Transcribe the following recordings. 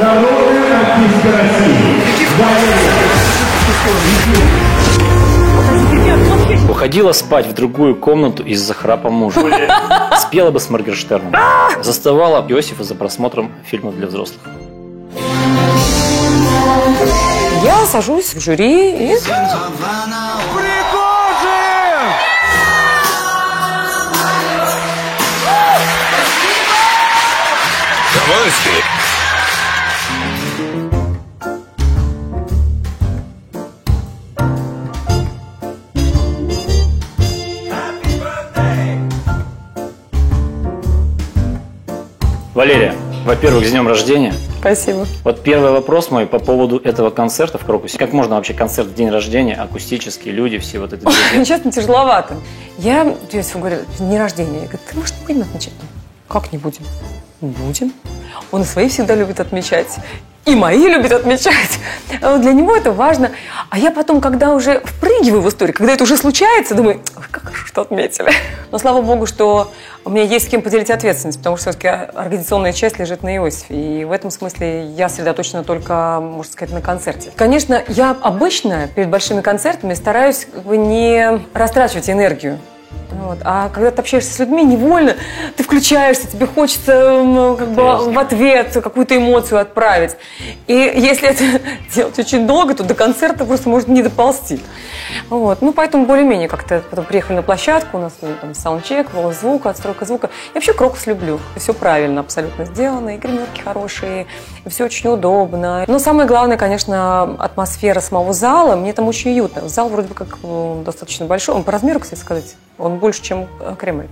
Народная артистка России. Уходила спать в другую комнату из-за храпа мужа. Спела бы с Моргенштерном. Заставала Иосифа за просмотром фильмов для взрослых. Я сажусь в жюри и быстрее. Валерия, во-первых, с днем рождения. спасибо. Вот первый вопрос мой по поводу этого концерта в Крокусе. Как можно вообще концерт в день рождения, акустические люди, все вот это движения? Честно, тяжеловато. Я Иосифу говорю, день рождения. Я говорю, ты, может, не будем отмечать? Как не будем? Будем. Он и свои всегда любит отмечать. И мои любят отмечать. Вот Для него это важно. А я потом, когда уже впрыгиваю в историю, когда это уже случается, думаю, как хорошо, что отметили. Но слава богу, что у меня есть с кем поделить ответственность, потому что все-таки организационная часть лежит на Иосифе. И в этом смысле я сосредоточена только, можно сказать, на концерте. Конечно, я обычно перед большими концертами стараюсь не растрачивать энергию. Вот. А когда ты общаешься с людьми, невольно ты включаешься, тебе хочется м, как бы, в ответ какую-то эмоцию отправить. И если это делать очень долго, то до концерта просто может не доползти. Вот. Ну, поэтому более-менее как-то потом приехали на площадку, у нас ну, там саундчек, волос звука, отстройка звука. Я вообще крокус люблю. Все правильно абсолютно сделано, и гримерки хорошие, все очень удобно. Но самое главное, конечно, атмосфера самого зала. Мне там очень уютно. Зал вроде бы как достаточно большой. Он по размеру, кстати сказать, он больше, чем э, Кремль.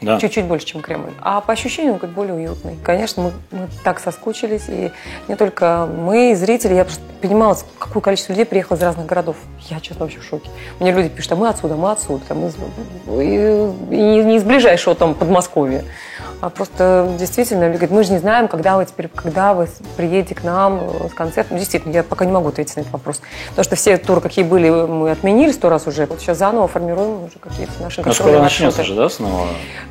Да. Чуть-чуть больше, чем Кремль. А по ощущениям он как более уютный. Конечно, мы, мы так соскучились. И не только мы, и зрители. Я просто понимала, какое количество людей приехало из разных городов. Я, честно, вообще в шоке. Мне люди пишут, а мы отсюда, мы отсюда. Там, из, и, и не, из ближайшего там Подмосковья. А просто действительно, люди говорят, мы же не знаем, когда вы теперь, когда вы приедете к нам э, с концертом. Действительно, я пока не могу ответить на этот вопрос. Потому что все туры, какие были, мы отменили сто раз уже. Вот сейчас заново формируем уже какие-то наши Ну, гастрольные скоро маршруты. начнется же, да, снова?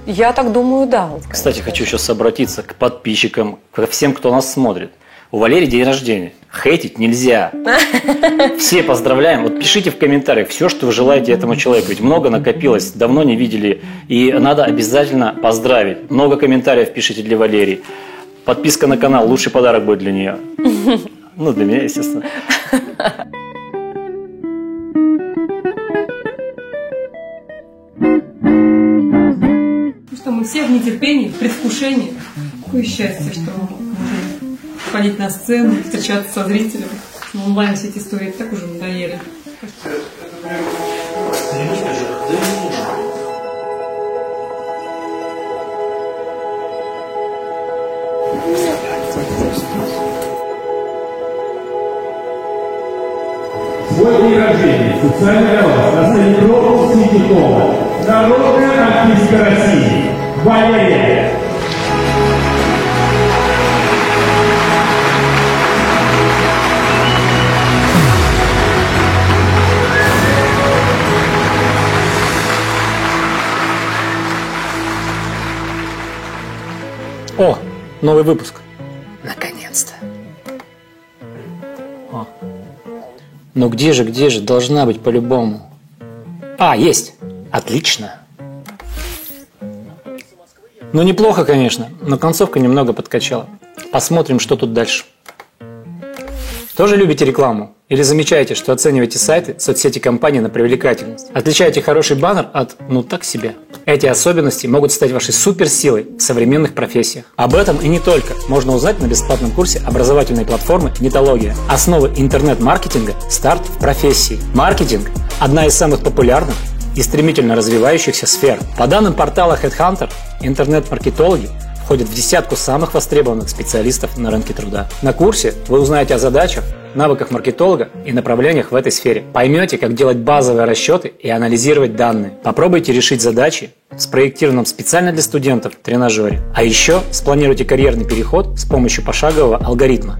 Я так думаю, да. Кстати, хочу сейчас обратиться к подписчикам, ко всем, кто нас смотрит. У Валерии день рождения. Хейтить нельзя. Все поздравляем. Вот пишите в комментариях все, что вы желаете этому человеку. Ведь много накопилось, давно не видели. И надо обязательно поздравить. Много комментариев пишите для Валерии. Подписка на канал – лучший подарок будет для нее. Ну, для меня, естественно. что, мы все в нетерпении, в предвкушении. Какое счастье, что можем ходить на сцену, встречаться со зрителем. Ну, Онлайн все эти истории так уже надоели. Свой день рождения специально для вас на сцене Холла. Народная артистка России. Валерия. О, новый выпуск. Наконец-то. О. Ну где же, где же? Должна быть по-любому. А, есть. Отлично. Ну, неплохо, конечно, но концовка немного подкачала. Посмотрим, что тут дальше. Тоже любите рекламу? Или замечаете, что оцениваете сайты, соцсети компании на привлекательность? Отличаете хороший баннер от «ну так себе»? Эти особенности могут стать вашей суперсилой в современных профессиях. Об этом и не только можно узнать на бесплатном курсе образовательной платформы «Нетология». Основы интернет-маркетинга «Старт в профессии». Маркетинг – одна из самых популярных и стремительно развивающихся сфер. По данным портала HeadHunter, интернет-маркетологи входят в десятку самых востребованных специалистов на рынке труда. На курсе вы узнаете о задачах, навыках маркетолога и направлениях в этой сфере. Поймете, как делать базовые расчеты и анализировать данные. Попробуйте решить задачи в спроектированном специально для студентов тренажере. А еще спланируйте карьерный переход с помощью пошагового алгоритма.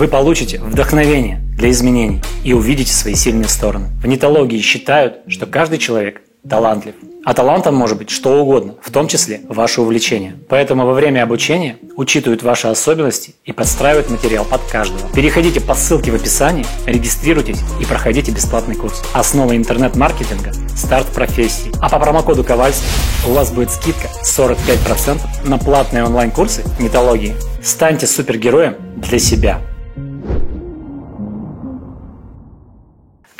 Вы получите вдохновение для изменений и увидите свои сильные стороны. В нетологии считают, что каждый человек талантлив. А талантом может быть что угодно, в том числе ваше увлечение. Поэтому во время обучения учитывают ваши особенности и подстраивают материал под каждого. Переходите по ссылке в описании, регистрируйтесь и проходите бесплатный курс «Основы интернет-маркетинга. Старт профессии». А по промокоду Ковальский у вас будет скидка 45% на платные онлайн-курсы металлогии. Станьте супергероем для себя.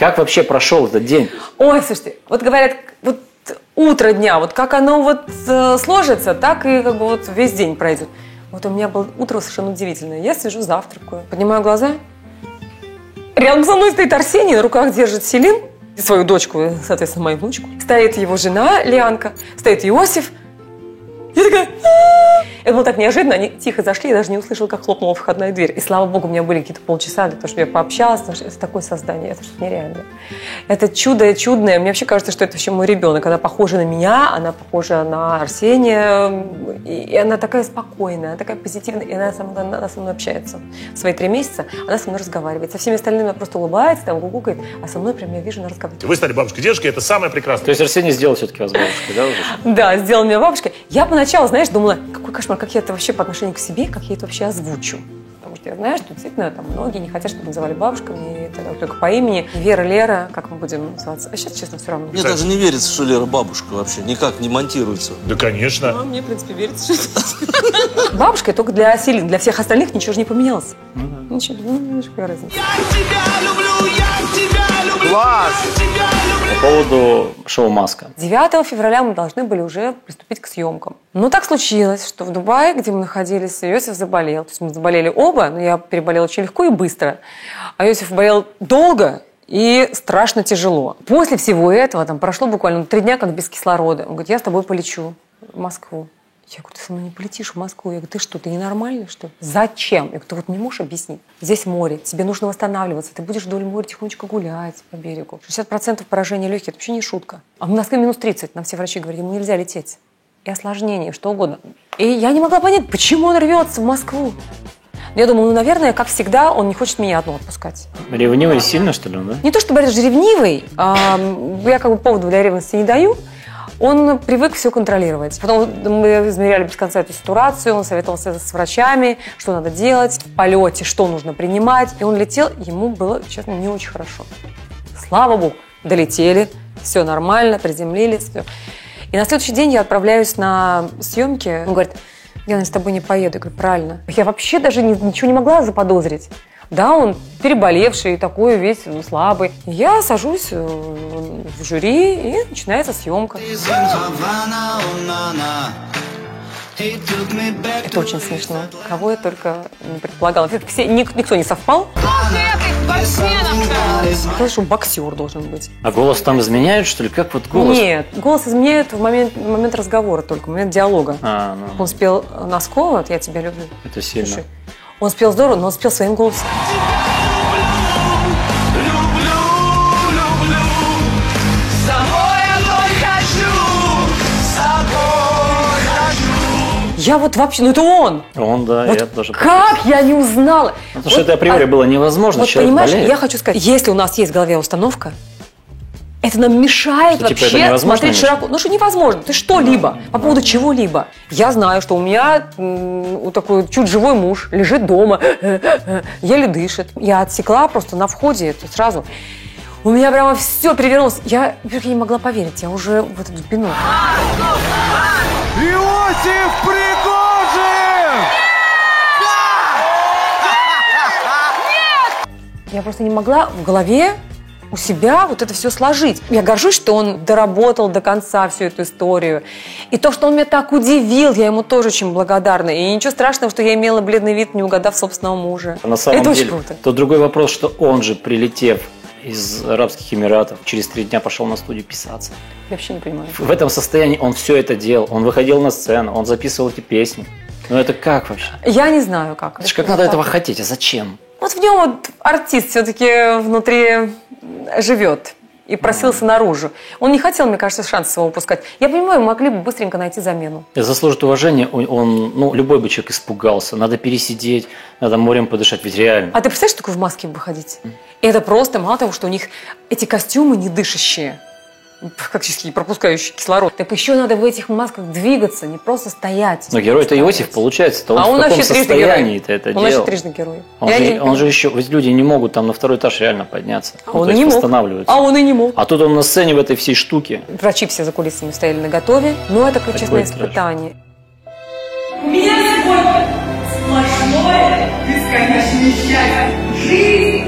Как вообще прошел этот день? Ой, слушайте, вот говорят, вот утро дня, вот как оно вот э, сложится, так и как бы вот весь день пройдет. Вот у меня было утро совершенно удивительное. Я сижу, завтракаю, поднимаю глаза. Рядом со мной стоит Арсений, на руках держит Селин, свою дочку, соответственно, мою внучку. Стоит его жена Лианка, стоит Иосиф. Я такая... Это было так неожиданно, они тихо зашли, я даже не услышала, как хлопнула входная дверь. И слава богу, у меня были какие-то полчаса для того, чтобы я пообщалась, потому что это такое создание, это что-то нереальное. Это чудо чудное. Мне вообще кажется, что это вообще мой ребенок. Она похожа на меня, она похожа на Арсения, и она такая спокойная, она такая позитивная, и она со мной, она со мной общается. В свои три месяца она со мной разговаривает. Со всеми остальными она просто улыбается, там гугукает, а со мной прям я вижу, она разговаривает. Вы стали бабушкой дедушкой, это самое прекрасное. То есть Арсений сделал все-таки вас бабушкой, да, уже? Да, сделала меня бабушкой. Я поначалу, знаешь, думала, какой кошмар, как я это вообще по отношению к себе, как я это вообще озвучу. Потому что я знаю, что действительно там многие не хотят, чтобы называли бабушками, и тогда только по имени. Вера, Лера, как мы будем называться? А сейчас, честно, все равно. Мне даже не верится, что Лера бабушка вообще. Никак не монтируется. Да, конечно. А мне, в принципе, верится, что Бабушка только для Селин, для всех остальных ничего же не поменялось. Ничего, ну, видишь, какая разница. По поводу шоу «Маска». 9 февраля мы должны были уже приступить к съемкам. Но так случилось, что в Дубае, где мы находились, Иосиф заболел. То есть мы заболели оба, но я переболела очень легко и быстро. А Иосиф болел долго и страшно тяжело. После всего этого, там прошло буквально три дня, как без кислорода. Он говорит, я с тобой полечу в Москву. Я говорю, ты со мной не полетишь в Москву. Я говорю, ты что, ты ненормальный, что ли? Зачем? Я говорю, ты вот не можешь объяснить. Здесь море, тебе нужно восстанавливаться. Ты будешь вдоль моря тихонечко гулять по берегу. 60% поражения легких, это вообще не шутка. А в Москве минус 30. Нам все врачи говорят, ему нельзя лететь. И осложнение, что угодно. И я не могла понять, почему он рвется в Москву. Я думала, ну, наверное, как всегда, он не хочет меня одну отпускать. Ревнивый сильно, что ли, он, да? Не то чтобы даже ревнивый, а, я как бы поводу для ревности не даю, он привык все контролировать. Потом мы измеряли без конца эту ситуацию, он советовался с врачами, что надо делать в полете, что нужно принимать. И он летел, ему было, честно, не очень хорошо. Слава богу, долетели, все нормально, приземлились, все. И на следующий день я отправляюсь на съемки. Он говорит, я с тобой не поеду. Я говорю, правильно. Я вообще даже ни- ничего не могла заподозрить. Да, он переболевший, такой весь ну, слабый. Я сажусь э, в жюри, и начинается съемка. Это очень смешно. Кого я только не предполагала. Все, ник- никто не совпал. Сказать, что боксер должен быть. А голос там изменяют, что ли? Как вот голос? Нет, голос изменяет в момент, в момент разговора только, в момент диалога. А, ну, Он спел Носкова, вот «Я тебя люблю». это сильно. Слушай, он спел здорово, но он спел своим голосом. Я вот вообще, ну это он! Он, да, Вот я тоже. как я не узнала? Ну, Потому что это априори а- было невозможно, Вот понимаешь, болеет. я хочу сказать, если у нас есть в голове установка, это нам мешает Что, типа, это вообще невозможно, смотреть Миша? широко. Ну что невозможно? Ты что-либо по поводу чего-либо. Я знаю, что у меня м, вот такой чуть живой муж лежит дома, еле дышит. Я отсекла просто на входе это сразу. У меня прямо все перевернулось. Я, я не могла поверить. Я уже в этот бинокль. Иосиф Пригожин! Я просто не могла в голове у себя вот это все сложить. Я горжусь, что он доработал до конца всю эту историю. И то, что он меня так удивил, я ему тоже очень благодарна. И ничего страшного, что я имела бледный вид, не угадав собственного мужа. На самом это деле, очень круто. то другой вопрос, что он же, прилетев из Арабских Эмиратов, через три дня пошел на студию писаться. Я вообще не понимаю. В этом состоянии он все это делал. Он выходил на сцену, он записывал эти песни. Ну это как вообще? Я не знаю, как. Это же как надо этого хотеть, а зачем? Вот в нем вот артист все-таки внутри живет и просился наружу. Он не хотел, мне кажется, шанс его упускать. Я понимаю, могли бы быстренько найти замену. Заслужит уважения. Он, он- ну, любой бы человек испугался. Надо пересидеть, надо морем подышать. Ведь реально. А ты представляешь, что такое в маске выходить? И это просто, мало того, что у них эти костюмы не дышащие. Практически пропускающий кислород. Так еще надо в этих масках двигаться, не просто стоять. Но герой-то Иосиф, получается, то он а в он каком герой. состоянии-то это он делал? вообще трижды герой. Он, Я же, не- он же еще, ведь люди не могут там на второй этаж реально подняться. А Ну, он то и есть не мог. А он и не мог. А тут он на сцене в этой всей штуке. Врачи все за кулисами стояли на готове. Но это честное трэш. испытание. У меня сегодня сплошное бесконечное счастье. Жизнь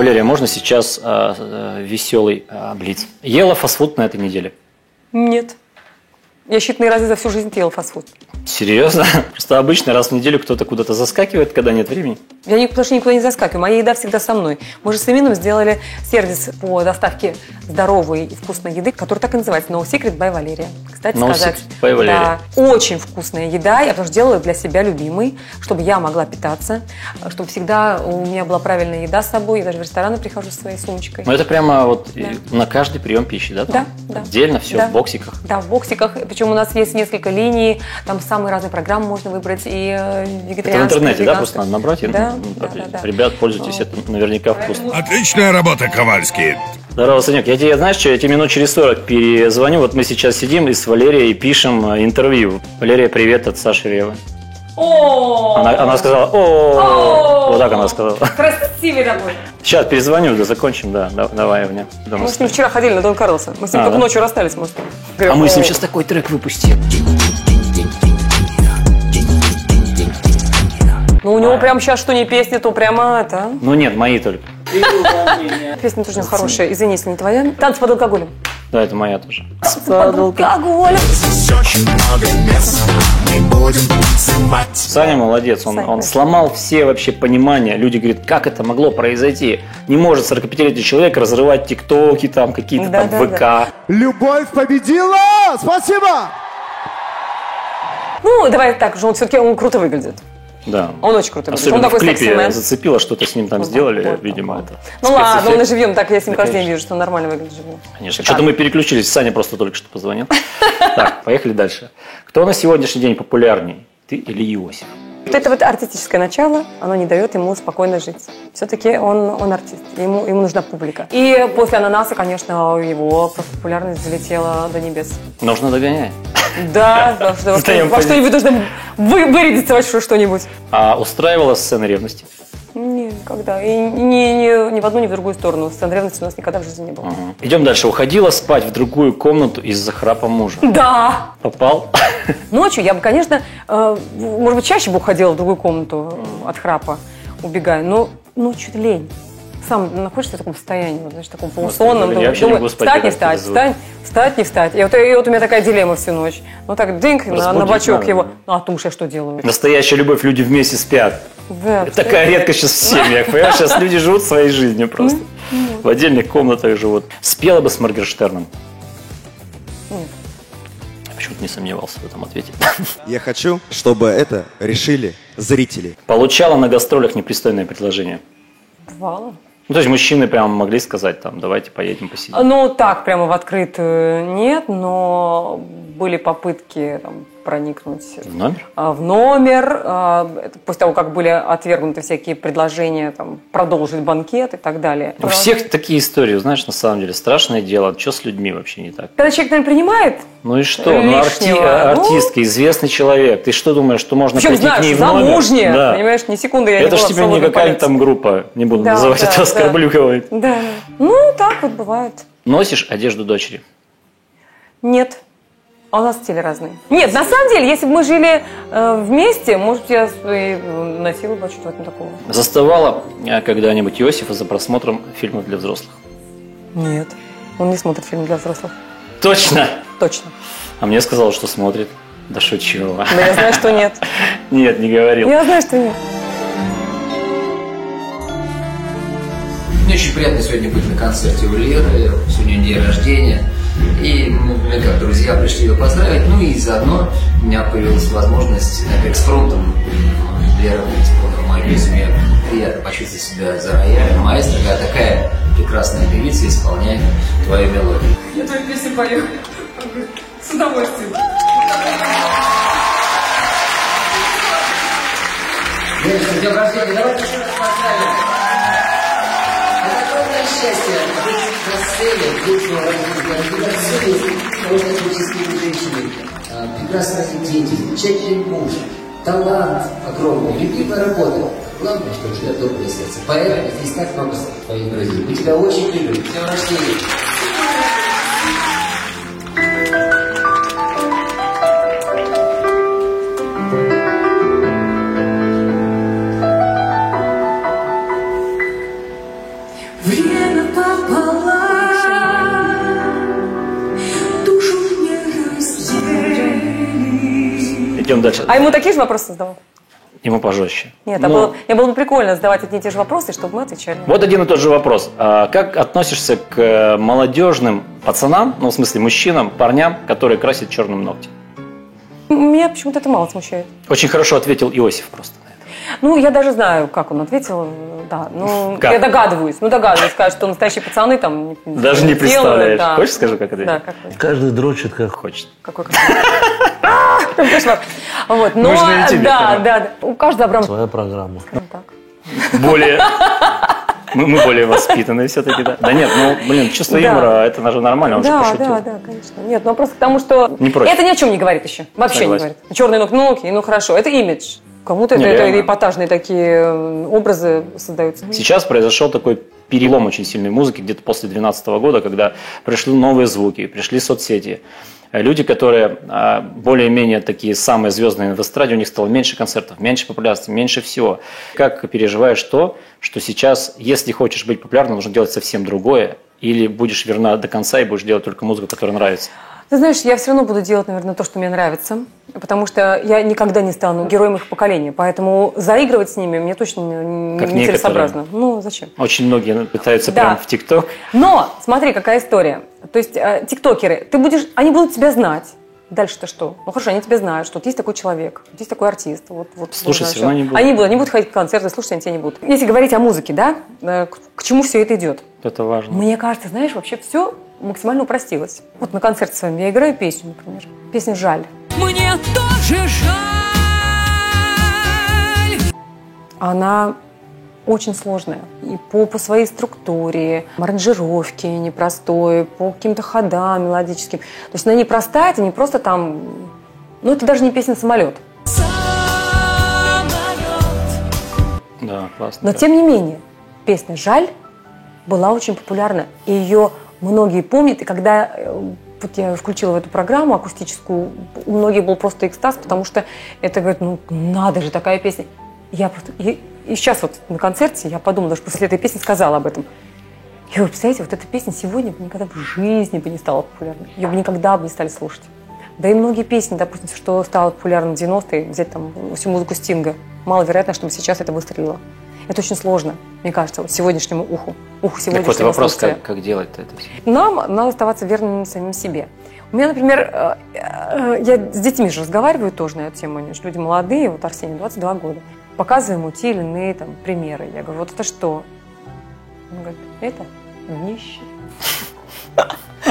Валерия, можно сейчас э, э, веселый э, блиц? Ела фастфуд на этой неделе? Нет. Я считанные разы за всю жизнь ела фастфуд. Серьезно? Просто обычно раз в неделю кто-то куда-то заскакивает, когда нет времени. Я ни- потому что никуда не заскакиваю. Моя еда всегда со мной. Мы же с Эмином сделали сервис по доставке здоровой и вкусной еды, который так и называется No Secret by Валерия. Кстати No сказать, Secret by Valeria. да, очень вкусная еда. Я тоже делала для себя любимой, чтобы я могла питаться, чтобы всегда у меня была правильная еда с собой. Я даже в рестораны прихожу со своей сумочкой. Но это прямо вот и на каждый прием пищи, да? там? Да, да. Отдельно все Да. в боксиках. Да, в боксиках. Причем у нас есть несколько линий, там самые разные программы можно выбрать, и э, вегетарианские, Это в интернете, да, просто надо набрать? и, Да, да, да, да. Ребят, пользуйтесь, это наверняка вкусно. Отличная работа, Ковальский. Здорово, Санек. Я тебе, знаешь, что, я тебе минут через 40 перезвоню. Вот мы сейчас сидим и с Валерией пишем э, интервью. Валерия, привет от Саши Ревы. Она, она сказала, о, вот так она сказала. красивый такой. Сейчас перезвоню, да закончим, да, да, давай мне. Мы с ним вчера ходили на Дон Карлоса. Мы с ним А, только да? ночью расстались, может. А мы с ним сейчас такой трек выпустим. Ну, у него прям сейчас что не песня, то прямо это. Ну нет, мои только. Песня тоже хорошая. Извини, если не твоя. Танцы под алкоголем. Да, это моя тоже. Под алкоголем. Саня молодец, он, Саня, он да. сломал все вообще понимания. Люди говорят, как это могло произойти? Не может 45-летний человек разрывать тиктоки, там какие-то там Да-да-да. ВК. Любовь победила! Спасибо! Ну, давай так же, он все-таки он круто выглядит. Да. Он очень круто выглядит. Особенно Он такой в клипе зацепило, что-то с ним там сделали, Вот, видимо, вот. это. Ну ладно, он и живьем, так я с ним Да, каждый день вижу, что он нормально выглядит живым. Конечно. Что-то мы переключились, Саня просто только что позвонил. Так, поехали дальше. Кто на сегодняшний день популярней? Ты или Иосиф? Вот это вот артистическое начало, оно не дает ему спокойно жить. Все-таки он, он артист, ему, ему нужна публика. И после «Ананаса», конечно, его популярность залетела до небес. Нужно догонять. Да, во что- во что-нибудь вы, вырядиться во что- что-нибудь. А устраивала сцена ревности? Никогда. И ни, ни, ни в одну, ни в другую сторону. Сцен ревности у нас никогда в жизни не было. Мгм. Идем дальше. Уходила спать в другую комнату из-за храпа мужа. Да! Попал? Ночью я бы, конечно, э, может быть, чаще бы уходила в другую комнату э, от храпа, убегая, но ночью лень. Сам находишься в таком состоянии, вот, знаешь, таком полусонном. я думаю, вообще не думаю, могу спать, встать, не встать, встать, встать, не встать. И вот, и вот у меня такая дилемма всю ночь. Ну так, дынк, на, на надо, его. Ну, а думаешь, я что делаю? Настоящая любовь, люди вместе спят. Да, Это такая редкость сейчас в семьях, понимаешь? Сейчас люди живут своей жизнью просто. В отдельных комнатах живут. Спела бы с Моргенштерном? Я почему-то не сомневался в этом ответе. Я хочу, чтобы это решили зрители. Получала на гастролях непристойное предложение. Бывало. Ну, то есть мужчины прямо могли сказать, там, давайте поедем посидим. Ну, так, прямо в открытую нет, но были попытки там, проникнуть В номер? а, в номер, а, после того, как были отвергнуты всякие предложения там, продолжить банкет и так далее. У всех такие истории, знаешь, на самом деле, страшное дело. Что с людьми вообще не так? Когда человек, наверное, принимает, Ну и что? Ну, арти- Лишнего. Ну. артистка, известный человек. Ты что думаешь, что можно причем, прийти к ней знаешь, в номер? замужняя, Да. понимаешь, ни секунды я не Это ж была в тебе не какая-нибудь там группа, не буду Да, называть да, это, да. оскорблю кого-нибудь. Да, ну, так вот бывает. Носишь одежду дочери? Нет. А у нас стили разные. Нет, на самом деле, если бы мы жили э, вместе, может, я и носила бы что-то такого. Заставала э, когда-нибудь Иосифа за просмотром фильмов для взрослых? Нет. Он не смотрит фильм для взрослых. Точно! Точно. А мне сказал, что смотрит. Да шучу. Но я знаю, что нет. Нет, не говорил. Я знаю, что нет. Мне очень приятно сегодня быть на концерте у Леры. Сегодня день рождения. И мы, мы как друзья пришли ее поздравить. Ну и заодно у меня появилась возможность как экспромтом Лера исполнила мою песню. Приятно почувствовать себя за роялем. Маэстро, когда такая прекрасная певица исполняет твою мелодию. Я твою песню пою. С удовольствием. Лера, с днем рождения. Давайте еще раз поздравим. Это огромное счастье сцене, быть на сцене просто творческими женщинами. А, Прекрасные дети, замечательный муж, талант огромный, любимая работа. Главное, что у тебя доброе сердце. Поэтому здесь так много твоих друзей. Мы тебя очень любим. С днем рождения. Идем дальше. А ему такие же вопросы задавал? Ему пожестче. Нет, а Ну, было, мне было бы прикольно задавать одни и те же вопросы, чтобы мы отвечали. Вот один и тот же вопрос. А Как относишься к э, молодежным пацанам, ну, в смысле, мужчинам, парням, которые красят черным ногти? Меня почему-то это мало смущает. Очень хорошо ответил Иосиф просто на это. Ну, я даже знаю, как он ответил. Да, ну, Как? я догадываюсь. Ну, догадываюсь, сказать, что настоящие пацаны там... Даже не делают, представляешь. да. Хочешь, скажу, как это? Да, как? Каждый дрочит как Хочет. Какой. Кошмар. Вот, но, Мы же на YouTube да, да, да. У каждого Абрама... Своя программа. скажем так. Более... Мы, мы более воспитанные все-таки, да? Да нет, ну, блин, чувство Да. юмора, это даже нормально, он же Да, пошутил. да, да, конечно. Нет, ну просто к тому, что Не против. это ни о чем не говорит еще. Вообще Согласен. не говорит. Черные ног, ноги, ну хорошо, это имидж. Кому-то это, это реально. эпатажные такие э, образы создаются. Сейчас произошел такой перелом очень сильной музыки где-то после 2012 года, когда пришли новые звуки, пришли соцсети. Люди, которые а, более-менее такие самые звездные в эстраде, у них стало меньше концертов, меньше популярности, меньше всего. Как переживаешь то, что сейчас, если хочешь быть популярным, нужно делать совсем другое, или будешь верна до конца и будешь делать только музыку, которая нравится? Ты знаешь, я все равно буду делать, наверное, то, что мне нравится, потому что я никогда не стану героем их поколения, поэтому заигрывать с ними мне точно Как не целесообразно. Ну, зачем? Очень многие пытаются Да. прям в ТикТок. Но, смотри, какая история. То есть, э, тиктокеры, ты будешь, они будут тебя знать. Дальше-то что? Ну хорошо, они тебя знают, что вот есть такой человек, вот есть такой артист. Вот, вот, Слушать вот, всё равно не будут. Они будут, они будут ходить в концерты, слушать они тебя не будут. Если говорить о музыке, да, э, к, к чему все это идет? Это важно. Мне кажется, знаешь, вообще все максимально упростилось. Вот на концерте с вами я играю песню, например. Песня «Жаль». Мне тоже жаль. Она очень сложная. И по, по своей структуре, аранжировке непростой, по каким-то ходам мелодическим. То есть она непростая, это не просто там... Ну, это даже не песня «Самолет». Да, классно. Но тем не менее, песня «Жаль» была очень популярна. И ее многие помнят. И когда э, вот я включила в эту программу акустическую, у многих был просто экстаз, потому что это, говорит, ну надо же, такая песня. Я просто... И, и сейчас вот на концерте я подумала, даже после этой песни сказала об этом. Я говорю, представляете, вот эта песня сегодня бы никогда в жизни бы не стала популярной. Ее бы никогда бы не стали слушать. Да и многие песни, допустим, что стало популярным в 90-е, взять там всю музыку Стинга, маловероятно, чтобы сейчас это выстрелило. Это очень сложно, мне кажется, вот сегодняшнему уху, уху Так сегодняшнего вот вопрос, слушателя. как, как делать-то это? Нам надо оставаться верными самим себе. У меня, например, э, э, я с детьми же разговариваю тоже на эту тему, они же люди молодые, вот Арсений, 22 года. Показываем ему те или иные там, примеры. Я говорю, вот это что? Он говорит, это нищий.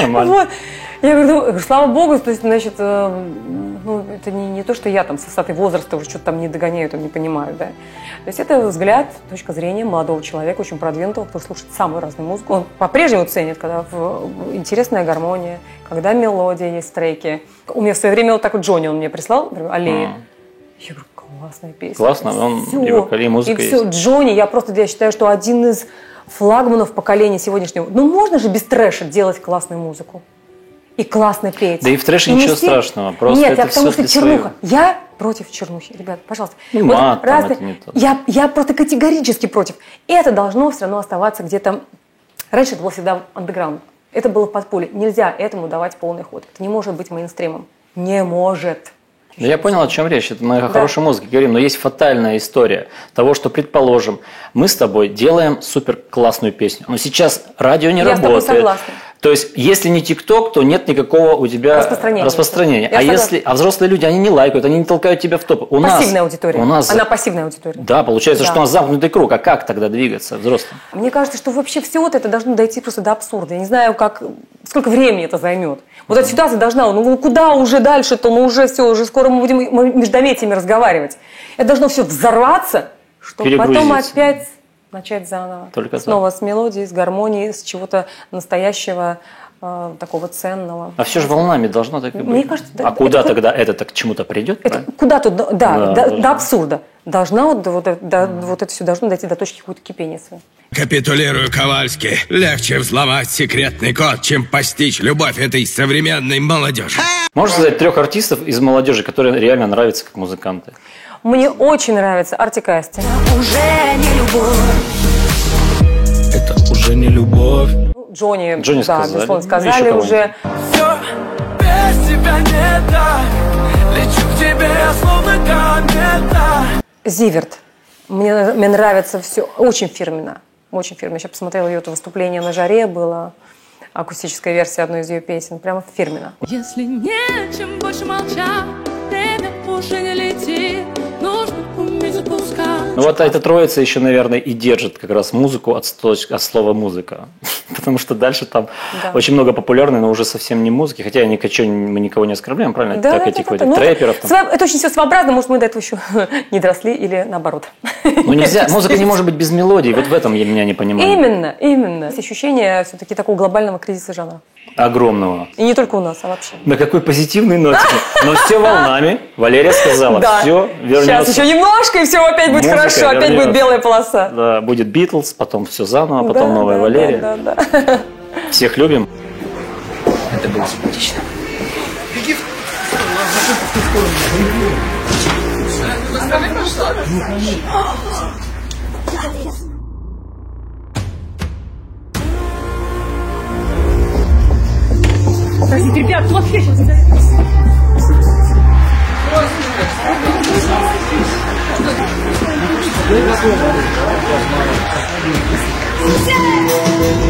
Нормально. Вот. Я говорю, ну, слава богу, то есть, значит, э, ну, это не, не то, что я там с высоты возраста уже что-то там не догоняю, там не понимаю, да. То есть это взгляд, точка зрения молодого человека, очень продвинутого, кто слушает самую разную музыку. Он по-прежнему ценит, когда в- интересная гармония, когда мелодия есть в треке. У меня в свое время вот так вот Джонни, он мне прислал, например, «Аллея». М. Я говорю, классная песня. Классно, он Всё. и вокали, и музыка И все, есть. Джонни, я просто я считаю, что один из флагманов поколения сегодняшнего. Ну можно же без трэша делать классную музыку? И классно петь. Да и в трэше не ничего все- страшного, просто Нет, это я потому что чернуха. своего. Я против чернухи, ребят, пожалуйста. Ну, мат там, это не то. Я, я просто категорически против. Это должно все равно оставаться где-то... Раньше это было всегда андеграунд. Это было подполье. Нельзя этому давать полный ход. Это не может быть мейнстримом. Не может. Да я понял, о чем речь. Это мы о хорошей музыке говорим, но есть фатальная история того, что, предположим, мы с тобой делаем супер классную песню, но сейчас радио не Я с тобой работает. согласна. То есть, если не ТикТок, то нет никакого у тебя Распространения. распространения. Я а согласна. если, а взрослые люди, они не лайкают, они не толкают тебя в топ. У нас- пассивная аудитория. У нас, Она пассивная аудитория. да, получается, Да. что у нас замкнутый круг. А как тогда двигаться взрослым? Мне кажется, что вообще все вот это должно дойти просто до абсурда. Я не знаю, как, сколько времени это займет. Вот эта ситуация должна, ну куда уже дальше-то, ну уже все, уже скоро мы будем междометиями разговаривать. Это должно все взорваться, чтобы потом опять начать заново. Только так. Снова с мелодией, с гармонией, с чего-то настоящего, э, такого ценного. А все же волнами должно так и быть. Мне кажется, да, а куда это- тогда это-то к чему-то придет? Это куда-то, да, Да, до, должно. до абсурда. Должна вот, вот, это- до- вот это все должно дойти до точки какой-то кипения своей. Капитулирую, Ковальский. Легче взломать секретный код, чем постичь любовь этой современной молодежи. Можешь сказать трех артистов из молодежи, которые реально нравятся как музыканты? Мне очень нравится Артик Асти. Уже не любовь. Это уже не любовь. Ну, Джонни, Джонни да, сказали. безусловно, Ну, сказали еще уже. Все без тебя не так. Лечу к тебе, я словно комета. Зиверт. Мне, мне нравится все. Очень фирменно. Очень фирменно. Я сейчас посмотрела ее это выступление на жаре было. Акустическая версия одной из ее песен. Прямо фирменно. Если нечем больше молчать, время уже не летит. Ну вот эта троица еще, наверное, и держит как раз музыку от, от слова музыка. Потому что дальше там Да. очень много популярной, но уже совсем не музыки. Хотя я никого, мы никого не оскорбляем, правильно? Да, так да, этих да, вот да. Ну, трэперов. там. Это очень все своеобразно. Может, мы до этого еще не доросли или наоборот. Ну нельзя, музыка не может быть без мелодии. Вот в этом я меня не понимаю. Именно, именно. Есть ощущение все-таки такого глобального кризиса жанра. Огромного. И не только у нас, а вообще. На какой позитивной ноте. Но все волнами. Валерия сказала, все Сейчас вернется. еще немножко, и все опять будет Музыка хорошо, опять будет вернется. белая полоса. Да, будет Битлз, потом все заново, потом Да, новая да, Валерия. да, да, да. Всех любим. Это было симпатично. Простите, ребят, вообще сейчас... Как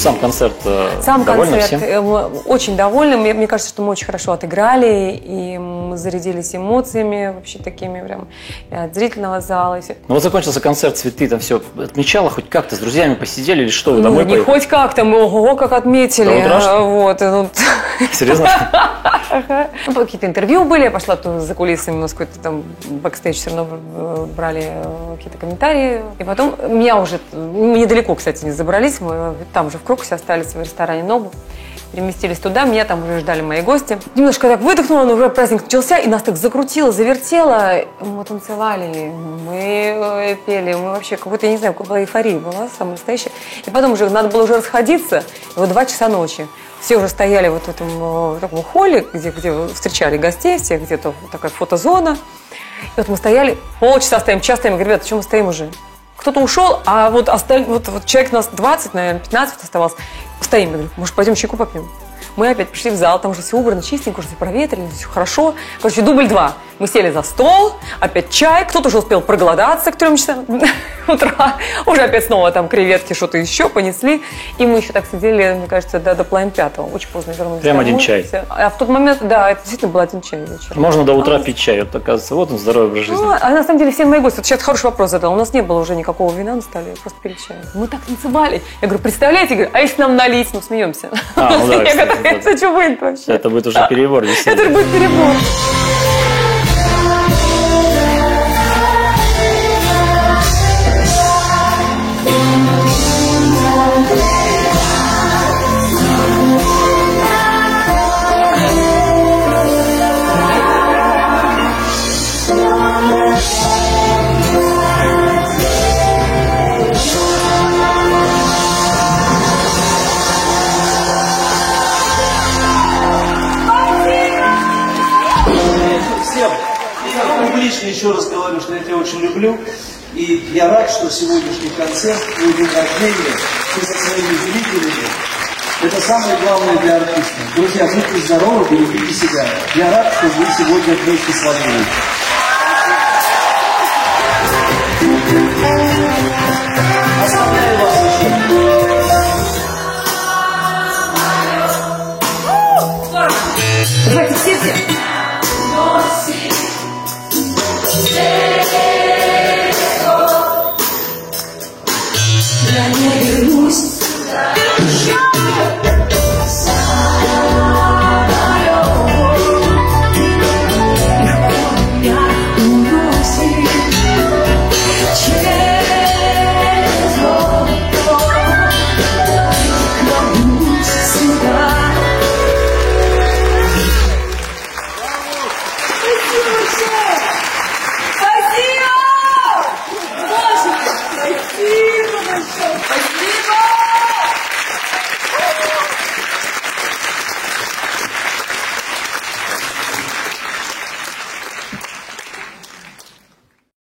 Сам концерт э, Сам довольны концерт всем? э, очень довольны. Мне, мне кажется, что мы очень хорошо отыграли, и мы зарядились эмоциями вообще такими прям и от зрительного зала. И всё. Ну вот закончился концерт, цветы там все отмечала хоть как-то, с друзьями посидели или что, вы Ну, домой не поехали? хоть как-то, мы ого, как отметили. До утра, что ли? А, Вот, ну, Серьезно? Ну, Какие-то интервью были, я пошла тут за кулисами, у нас какой-то там бэкстейдж все равно э, брали какие-то комментарии. И потом меня уже, недалеко, кстати, не забрались, мы там же в Крокусе остались в ресторане Нобу. Переместились туда, меня там уже ждали мои гости. Немножко так выдохнула, но уже праздник начался, и нас так закрутило, завертело. Мы танцевали, мы э, пели, мы вообще какой-то, я не знаю, какая была эйфория была, самая настоящая. И потом уже надо было уже расходиться, и вот два часа ночи. Все уже стояли вот в этом э, таком холле, где, где встречали гостей, всех где-то такая фотозона. И вот мы стояли, полчаса стоим, час стоим, говорю, ребята, что мы стоим уже? Кто-то ушел, а вот, осталь... вот, вот человек нас 20, наверное, 15 оставалось. Стоим, я говорю, может, пойдем чайку попьем? Мы опять пришли в зал, там уже все убрано, чистенько, уже все проветрили, все хорошо. Короче, дубль два. Мы сели за стол, опять чай, кто-то уже успел проголодаться к трем часам утра. Уже опять снова там креветки, что-то еще понесли. И мы еще так сидели, мне кажется, до, до половины пятого. Очень поздно вернулись Прям один чай. А в тот момент, да, это действительно был один чай вечером. Можно до утра пить чай, вот оказывается, вот он здоровый образ жизни. Ну, а на самом деле все мои гости, вот сейчас хороший вопрос задал, у нас не было уже никакого вина на столе, просто пили чай. Мы так танцевали. Я говорю, представляете, говорю, а если нам налить, ну смеемся. А, ну да, кстати, это будет вообще? Это будет уже перебор, Это будет перебор. и концерт, и день рождения, со своими зрителями. Это самое главное для артиста. Друзья, будьте здоровы, берегите себя. Я рад, что вы сегодня вместе с вами. Оставляю вас. Давайте все, все.